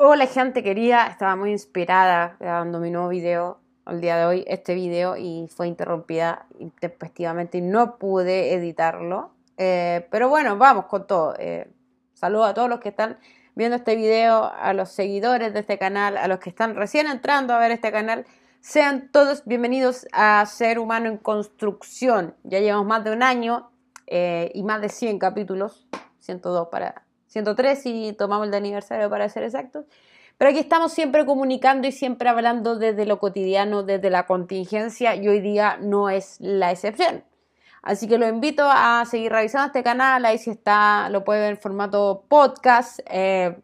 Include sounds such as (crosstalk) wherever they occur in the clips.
Hola gente querida, estaba muy inspirada grabando mi nuevo video el día de hoy, este video, y fue interrumpida intempestivamente y no pude editarlo. Eh, pero bueno, vamos con todo. Eh, saludo a todos los que están viendo este video, a los seguidores de este canal, a los que están recién entrando a ver este canal. Sean todos bienvenidos a Ser Humano en Construcción. Ya llevamos más de un año eh, y más de 100 capítulos, 102 para 103 y tomamos el de aniversario para ser exactos. Pero aquí estamos siempre comunicando y siempre hablando desde lo cotidiano, desde la contingencia y hoy día no es la excepción. Así que lo invito a seguir revisando este canal, ahí si está, lo puede ver en formato podcast, eh,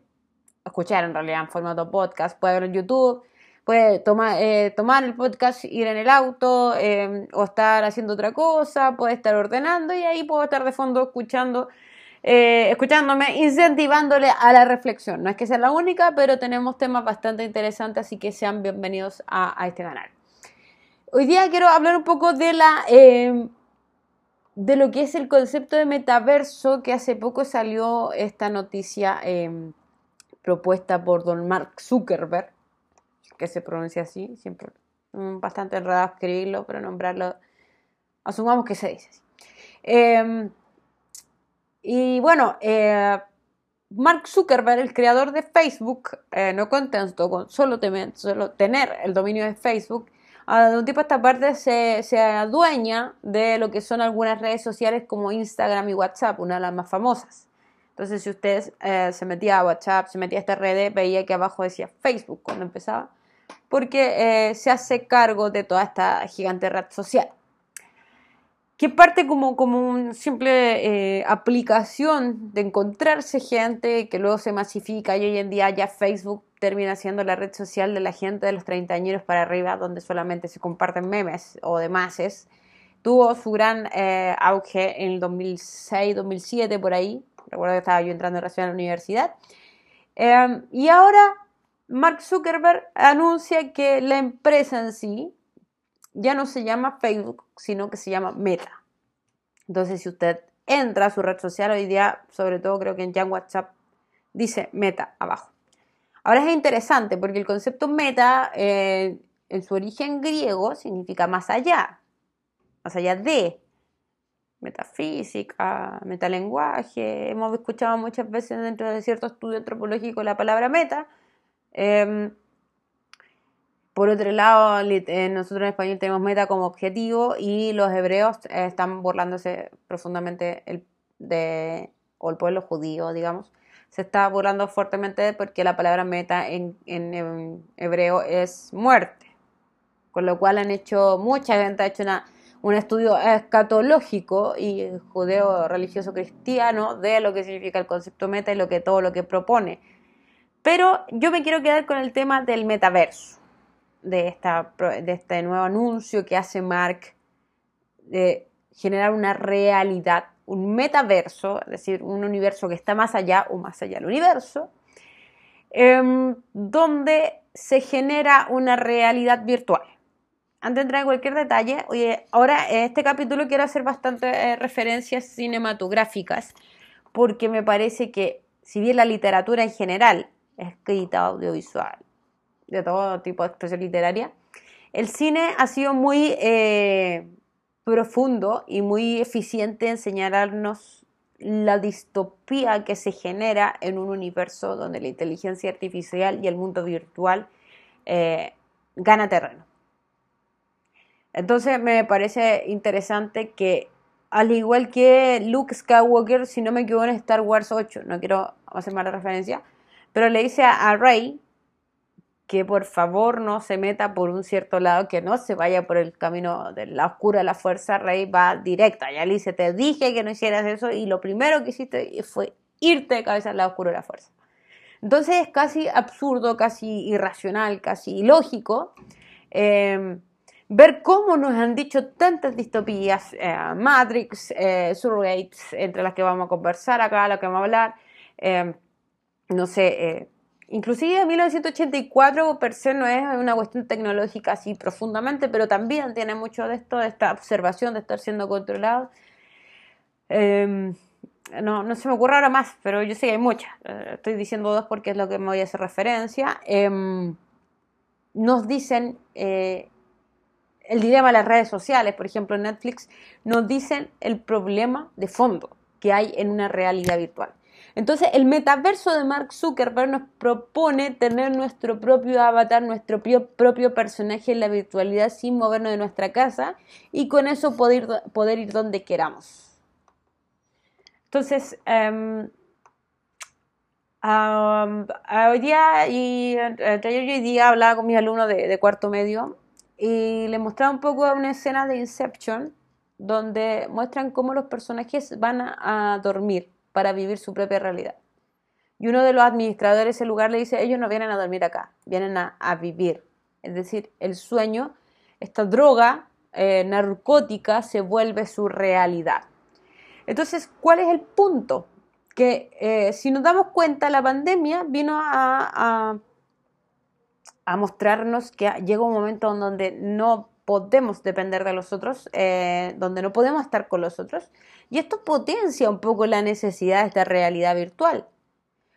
escuchar en realidad en formato podcast, puede ver en YouTube, puede tomar, eh, tomar el podcast, ir en el auto eh, o estar haciendo otra cosa, puede estar ordenando y ahí puedo estar de fondo escuchando eh, escuchándome, incentivándole a la reflexión. No es que sea la única, pero tenemos temas bastante interesantes, así que sean bienvenidos a, este canal. Hoy día quiero hablar un poco de la eh, de lo que es el concepto de metaverso, que hace poco salió esta noticia eh, propuesta por don Mark Zuckerberg, que se pronuncia así, siempre bastante enredado escribirlo, pero nombrarlo, asumamos que se dice así. Y bueno, eh, Mark Zuckerberg, el creador de Facebook, eh, no contento con solo, tener el dominio de Facebook, de un tipo a esta parte se, se, adueña de lo que son algunas redes sociales como Instagram y WhatsApp, una de las más famosas. Entonces, si usted eh, se metía a WhatsApp, se metía a esta red, veía que abajo decía Facebook cuando empezaba, porque se hace cargo de toda esta gigante red social que parte como, como una simple eh, aplicación de encontrarse gente que luego se masifica y hoy en día ya Facebook termina siendo la red social de la gente de los 30 años para arriba donde solamente se comparten memes o demás. Tuvo su gran eh, auge en el 2006, 2007 por ahí. Recuerdo que estaba yo entrando recién a la universidad. Em, y ahora Mark Zuckerberg anuncia que la empresa en sí, ya no se llama Facebook, sino que se llama Meta. Entonces, si usted entra a su red social hoy día, sobre todo creo que en WhatsApp, dice Meta abajo. Ahora es interesante porque el concepto meta eh, en su origen griego significa más allá, más allá de metafísica, metalenguaje. Hemos escuchado muchas veces dentro de cierto estudio antropológico la palabra meta. Em, por otro lado, eh, nosotros en español tenemos meta como objetivo y los hebreos eh, están burlándose profundamente el, de, o el pueblo judío, digamos, se está burlando fuertemente porque la palabra meta en, hebreo es muerte. Con lo cual han hecho, mucha gente ha hecho un estudio escatológico y judeo religioso cristiano de lo que significa el concepto meta y lo que todo lo que propone. Pero yo me quiero quedar con el tema del metaverso de, esta, de este nuevo anuncio que hace Mark de generar una realidad, un metaverso, es decir, un universo que está más allá o más allá del universo, em, donde se genera una realidad virtual. Antes de entrar en cualquier detalle, oye, ahora en este capítulo quiero hacer bastantes eh, referencias cinematográficas, porque me parece que si bien la literatura en general, escrita, audiovisual, de todo tipo de expresión literaria. El cine ha sido muy eh, profundo y muy eficiente en señalarnos la distopía que se genera en un universo donde la inteligencia artificial y el mundo virtual eh, gana terreno. Entonces me parece interesante que al igual que Luke Skywalker, si no me equivoco en Star Wars 8, no quiero hacer mala referencia, pero le dice a Rey que por favor no se meta por un cierto lado, que no se vaya por el camino de la oscura la fuerza, Rey va directa. Ya le dice, te dije que no hicieras eso y lo primero que hiciste fue irte de cabeza al lado oscuro de la fuerza. Entonces es casi absurdo, casi irracional, casi ilógico em, ver cómo nos han dicho tantas distopías, eh, Matrix, eh, Surrogates, entre las que vamos a conversar acá, las que vamos a hablar, em, no sé, Inclusive 1984 per se no es una cuestión tecnológica así profundamente, pero también tiene mucho de esto, de esta observación de estar siendo controlado. Em, no, no se me ocurre ahora más, pero yo sé que hay muchas. Eh, estoy diciendo dos porque es lo que me voy a hacer referencia. Em, nos dicen eh, el dilema de las redes sociales, por ejemplo, Netflix, nos dicen el problema de fondo que hay en una realidad virtual. Entonces, el metaverso de Mark Zuckerberg nos propone tener nuestro propio avatar, nuestro propio personaje en la virtualidad sin movernos de nuestra casa y con eso poder, poder ir donde queramos. Entonces, um, hoy día y hoy día hablaba con mis alumnos de, cuarto medio y les mostraba un poco una escena de Inception donde muestran cómo los personajes van a, dormir para vivir su propia realidad. Y uno de los administradores de ese lugar le dice, ellos no vienen a dormir acá, vienen a, vivir. Es decir, el sueño, esta droga eh, narcótica se vuelve su realidad. Entonces, ¿cuál es el punto? Que eh, si nos damos cuenta, la pandemia vino a, a, mostrarnos que llega un momento en donde no podemos depender de los otros, eh, donde no podemos estar con los otros, y esto potencia un poco la necesidad de esta realidad virtual.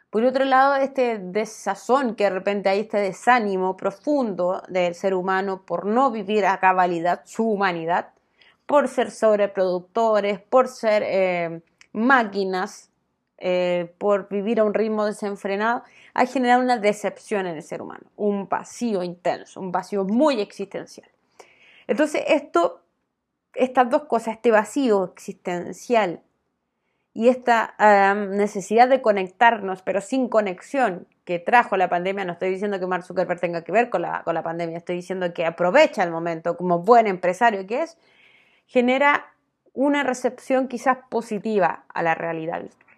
Por otro lado, este desazón que de repente hay, este desánimo profundo del ser humano por no vivir a cabalidad su humanidad, por ser sobreproductores, por ser eh, máquinas, eh, por vivir a un ritmo desenfrenado, ha generado una decepción en el ser humano, un vacío intenso, un vacío muy existencial. Entonces, esto, estas dos cosas, este vacío existencial y esta necesidad de conectarnos, pero sin conexión que trajo la pandemia, no estoy diciendo que Mark Zuckerberg tenga que ver con la, con la pandemia, estoy diciendo que aprovecha el momento como buen empresario que es, genera una recepción quizás positiva a la realidad virtual.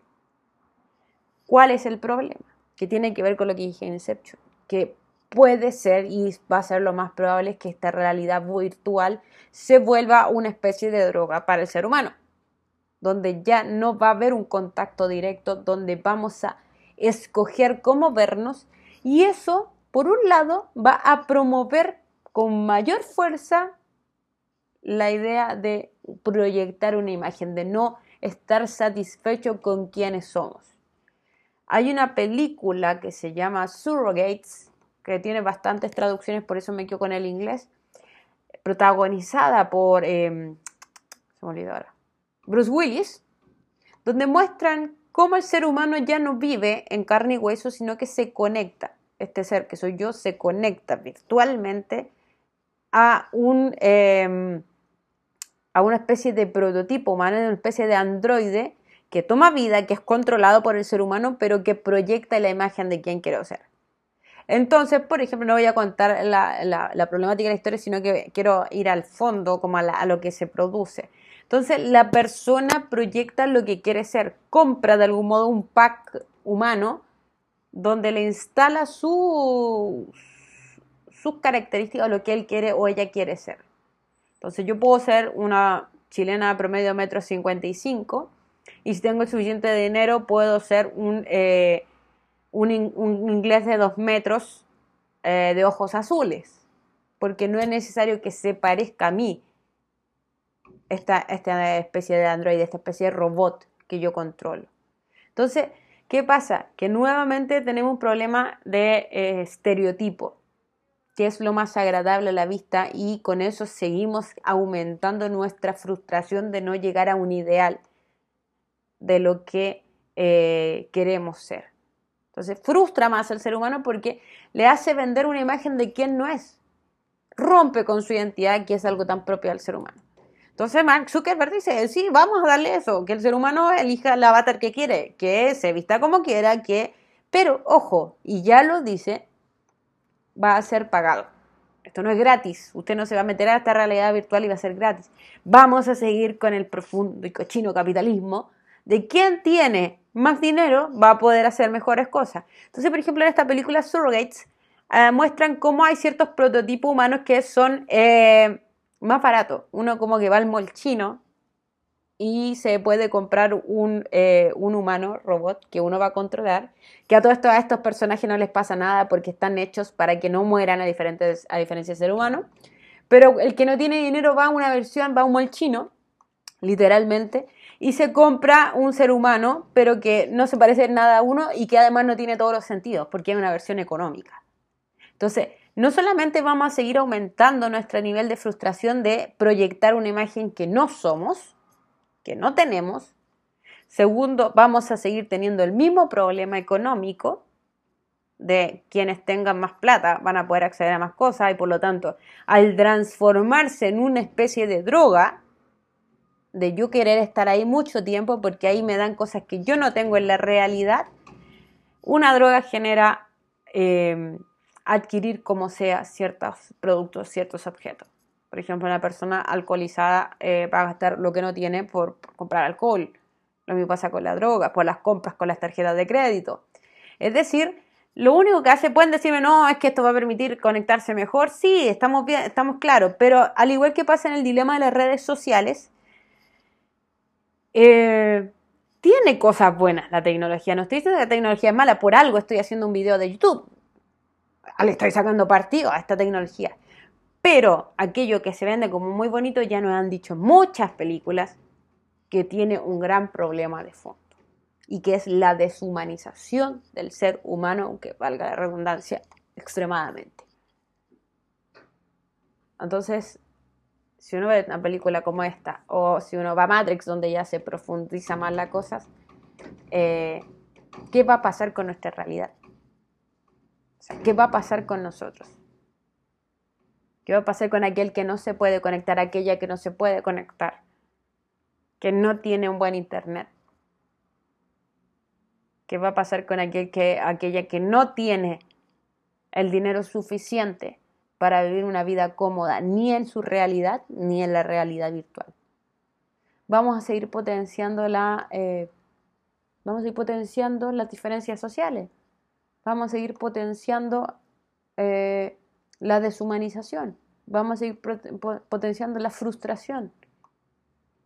¿Cuál es el problema? Que tiene que ver con lo que dije en Inception, que puede ser y va a ser lo más probable que esta realidad virtual se vuelva una especie de droga para el ser humano, donde ya no va a haber un contacto directo, donde vamos a escoger cómo vernos y eso, por un lado, va a promover con mayor fuerza la idea de proyectar una imagen, de no estar satisfecho con quienes somos. Hay una película que se llama Surrogates, que tiene bastantes traducciones, por eso me quedo con el inglés, protagonizada por em, Bruce Willis, donde muestran cómo el ser humano ya no vive en carne y hueso, sino que se conecta. Este ser que soy yo se conecta virtualmente a un em, a una especie de prototipo humano, una especie de androide que toma vida, que es controlado por el ser humano, pero que proyecta la imagen de quien quiero ser. Entonces, por ejemplo, no voy a contar la, problemática de la historia, sino que quiero ir al fondo, como a, lo que se produce. Entonces, la persona proyecta lo que quiere ser, compra de algún modo un pack humano donde le instala sus características, lo que él quiere o ella quiere ser. Entonces yo puedo ser una chilena promedio metro 55 y si tengo el suficiente dinero puedo ser un, eh, un, inglés de dos metros eh, de ojos azules, porque no es necesario que se parezca a mí esta, especie de androide, esta especie de robot que yo controlo. Entonces, ¿qué pasa? Que nuevamente tenemos un problema de eh, estereotipo que es lo más agradable a la vista y con eso seguimos aumentando nuestra frustración de no llegar a un ideal de lo que eh, queremos ser. Entonces frustra más al ser humano porque le hace vender una imagen de quien no es. Rompe con su identidad, que es algo tan propio al ser humano. Entonces Mark Zuckerberg dice, sí, vamos a darle eso, que el ser humano elija el avatar que quiere, que se vista como quiera, que... Pero ojo, y ya lo dice, va a ser pagado. Esto no es gratis. Usted no se va a meter a esta realidad virtual y va a ser gratis. Vamos a seguir con el profundo y cochino capitalismo de quien tiene más dinero va a poder hacer mejores cosas. Entonces, por ejemplo, en esta película Surrogates eh, muestran cómo hay ciertos prototipos humanos que son eh, más baratos. Uno como que va al mall chino y se puede comprar un, eh, un, humano robot que uno va a controlar, que a todos estos, personajes no les pasa nada porque están hechos para que no mueran a, diferentes, a diferencia del ser humano. Pero el que no tiene dinero va a una versión, va a un mall chino, literalmente, y se compra un ser humano, pero que no se parece en nada a uno y que además no tiene todos los sentidos, porque es una versión económica. Entonces, no solamente vamos a seguir aumentando nuestro nivel de frustración de proyectar una imagen que no somos, que no tenemos. Segundo, vamos a seguir teniendo el mismo problema económico de quienes tengan más plata van a poder acceder a más cosas y por lo tanto, al transformarse en una especie de droga, de yo querer estar ahí mucho tiempo porque ahí me dan cosas que yo no tengo en la realidad, una droga genera eh, adquirir como sea ciertos productos, ciertos objetos. Por ejemplo, una persona alcoholizada eh, va a gastar lo que no tiene por, comprar alcohol. Lo mismo pasa con la droga, por las compras con las tarjetas de crédito. Es decir, lo único que hace, pueden decirme, no, es que esto va a permitir conectarse mejor. Sí, estamos bien, estamos claros, pero al igual que pasa en el dilema de las redes sociales, eh, tiene cosas buenas la tecnología. No estoy diciendo que la tecnología es mala, por algo estoy haciendo un video de YouTube le estoy sacando partido a esta tecnología. Pero aquello que se vende como muy bonito ya nos han dicho muchas películas que tiene un gran problema de fondo y que es la deshumanización del ser humano, aunque valga la redundancia, extremadamente. Entonces, si uno ve una película como esta, o si uno va a Matrix, donde ya se profundiza más las cosas, eh, ¿qué va a pasar con nuestra realidad? ¿qué va a pasar con nosotros? ¿Qué va a pasar con aquel que no se puede conectar, aquella que no se puede conectar, que no tiene un buen internet? ¿Qué va a pasar con aquel que, aquella que no tiene el dinero suficiente para vivir una vida cómoda, ni en su realidad, ni en la realidad virtual? Vamos a seguir potenciando la, eh, vamos a potenciando las diferencias sociales vamos a seguir potenciando eh, la deshumanización, vamos a seguir potenciando la frustración.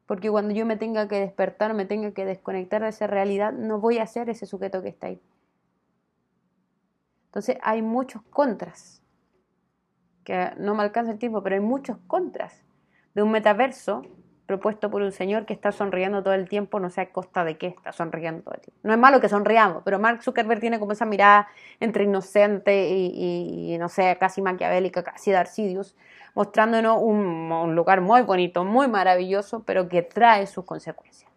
Porque cuando yo me tenga que despertar, me tenga que desconectar de esa realidad, no voy a ser ese sujeto que está ahí. Entonces hay muchos contras, que no me alcanza el tiempo, pero hay muchos contras de un metaverso propuesto por un señor que está sonriendo todo el tiempo, no sé a costa de qué está sonriendo todo el tiempo. No es malo que sonriamos, pero Mark Zuckerberg tiene como esa mirada entre inocente y, no sé, casi maquiavélica, casi Darcidius, mostrándonos un, un lugar muy bonito, muy maravilloso, pero que trae sus consecuencias.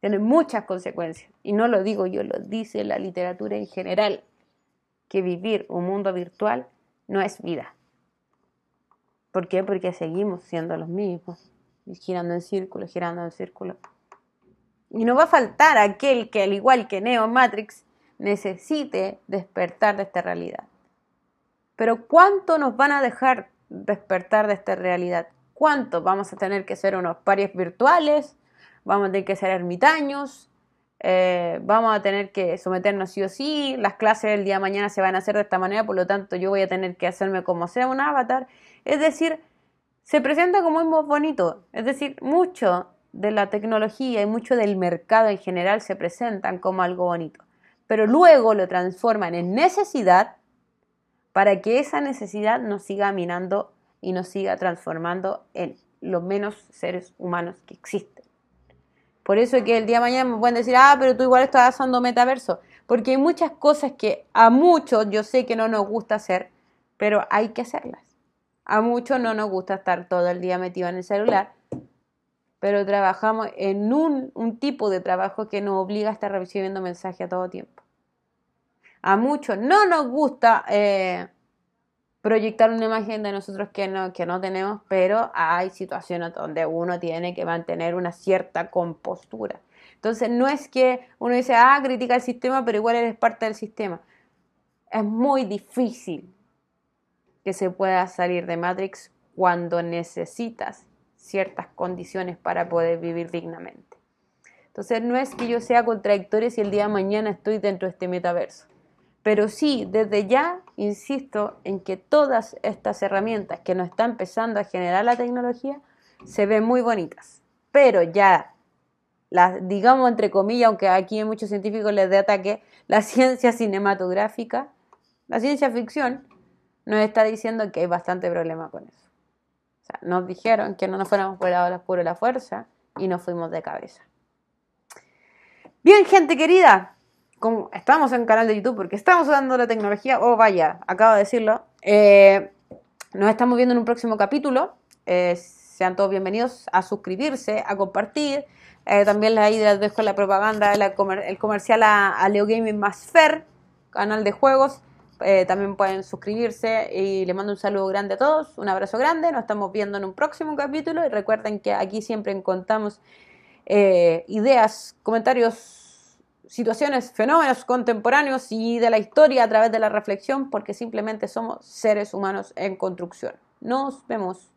Tiene muchas consecuencias. Y no lo digo yo, lo dice la literatura en general, que vivir un mundo virtual no es vida. ¿Por qué? Porque seguimos siendo los mismos girando en círculo, girando en círculo. Y no va a faltar aquel que, al igual que Neo Matrix, necesite despertar de esta realidad. Pero ¿cuánto nos van a dejar despertar de esta realidad? ¿Cuánto vamos a tener que ser unos pares virtuales? ¿Vamos a tener que ser ermitaños? Eh, ¿Vamos a tener que someternos sí o sí? Las clases del día de mañana se van a hacer de esta manera, por lo tanto yo voy a tener que hacerme como sea un avatar. Es decir, se presenta como muy bonito. Es decir, mucho de la tecnología y mucho del mercado en general se presentan como algo bonito. Pero luego lo transforman en necesidad para que esa necesidad nos siga minando y nos siga transformando en los menos seres humanos que existen. Por eso es que el día de mañana me pueden decir, ah, pero tú igual estás haciendo metaverso. Porque hay muchas cosas que a muchos yo sé que no nos gusta hacer, pero hay que hacerlas. A muchos no nos gusta estar todo el día metido en el celular, pero trabajamos en un, tipo de trabajo que nos obliga a estar recibiendo mensajes a todo tiempo. A muchos no nos gusta eh, proyectar una imagen de nosotros que no, que no tenemos, pero hay situaciones donde uno tiene que mantener una cierta compostura. Entonces no es que uno dice, ah, critica el sistema, pero igual eres parte del sistema. Es muy difícil que se pueda salir de Matrix cuando necesitas ciertas condiciones para poder vivir dignamente. Entonces no es que yo sea contradictorio si el día de mañana estoy dentro de este metaverso, pero sí, desde ya, insisto en que todas estas herramientas que nos está empezando a generar la tecnología se ven muy bonitas, pero ya las, digamos entre comillas, aunque aquí hay muchos científicos les dé ataque, la (laughs) ciencia cinematográfica, la ciencia ficción, nos está diciendo que hay bastante problema con eso. O sea, nos dijeron que no nos fuéramos por oscuro de la fuerza y nos fuimos de cabeza. Bien, gente querida, como estamos en canal de YouTube porque estamos usando la tecnología, oh vaya, acabo de decirlo, eh, nos estamos viendo en un próximo capítulo. Eh, sean todos bienvenidos a suscribirse, a compartir. Eh, también ahí les dejo la propaganda, el comercial a, Leo Gaming más Fair, canal de juegos. También pueden suscribirse y les mando un saludo grande a todos, un abrazo grande, nos estamos viendo en un próximo capítulo y recuerden que aquí siempre encontramos ideas, comentarios situaciones, fenómenos contemporáneos y de la historia a través de la reflexión, porque simplemente somos seres humanos en construcción. Nos vemos.